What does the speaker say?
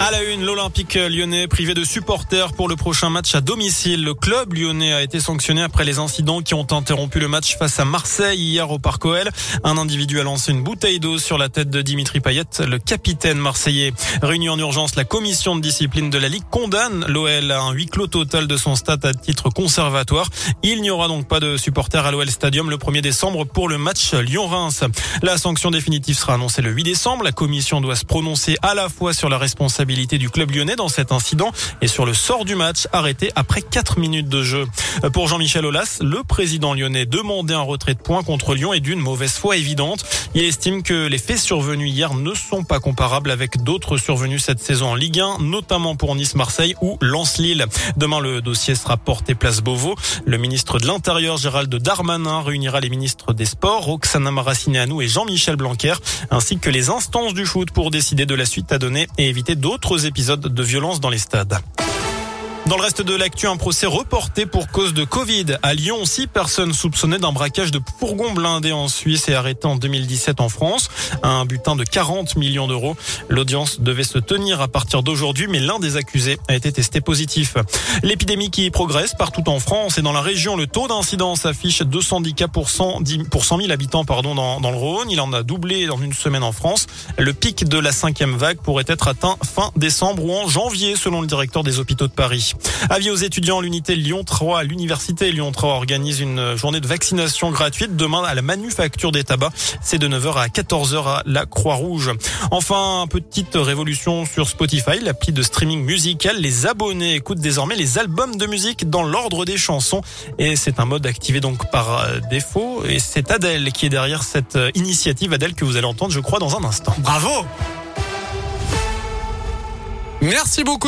À la une, l'Olympique lyonnais privé de supporters pour le prochain match à domicile. Le club lyonnais a été sanctionné après les incidents qui ont interrompu le match face à Marseille hier au Parc OL. Un individu a lancé une bouteille d'eau sur la tête de Dimitri Payet, le capitaine marseillais. Réuni en urgence, la commission de discipline de la Ligue condamne l'OL à un huis clos total de son stade à titre conservatoire. Il n'y aura donc pas de supporters à l'OL Stadium le 1er décembre pour le match Lyon-Reims. La sanction définitive sera annoncée le 8 décembre. La commission doit se prononcer à la fois sur la responsabilité du club lyonnais dans cet incident et sur le sort du match arrêté après 4 minutes de jeu. Pour Jean-Michel Aulas, le président lyonnais demandait un retrait de points contre Lyon et d'une mauvaise foi évidente. Il estime que les faits survenus hier ne sont pas comparables avec d'autres survenus cette saison en Ligue 1, notamment pour Nice-Marseille ou Lens-Lille. Demain, le dossier sera porté place Beauvau. Le ministre de l'Intérieur, Gérald Darmanin, réunira les ministres des Sports, Roxana Maracineanu et Jean-Michel Blanquer, ainsi que les instances du foot pour décider de la suite à donner et éviter d'autres d'autres épisodes de violence dans les stades. Dans le reste de l'actu, un procès reporté pour cause de Covid. À Lyon, six personnes soupçonnées d'un braquage de fourgon blindé en Suisse et arrêtées en 2017 en France. Un butin de 40 millions d'euros. L'audience devait se tenir à partir d'aujourd'hui, mais l'un des accusés a été testé positif. L'épidémie qui progresse partout en France et dans la région, le taux d'incidence affiche 210 cas pour 100, pour 100 000 habitants dans le Rhône. Il en a doublé dans une semaine en France. Le pic de la cinquième vague pourrait être atteint fin décembre ou en janvier, selon le directeur des hôpitaux de Paris. Avis aux étudiants, l'unité Lyon 3, l'université Lyon 3 organise une journée de vaccination gratuite demain à la manufacture des tabacs. C'est de 9h à 14h à la Croix-Rouge. Enfin, petite révolution sur Spotify, l'appli de streaming musical. Les abonnés écoutent désormais les albums de musique dans l'ordre des chansons et c'est un mode activé donc par euh, défaut et c'est Adèle qui est derrière cette euh, initiative. Adèle que vous allez entendre, je crois, dans un instant. Bravo! Merci beaucoup.